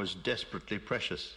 was desperately precious.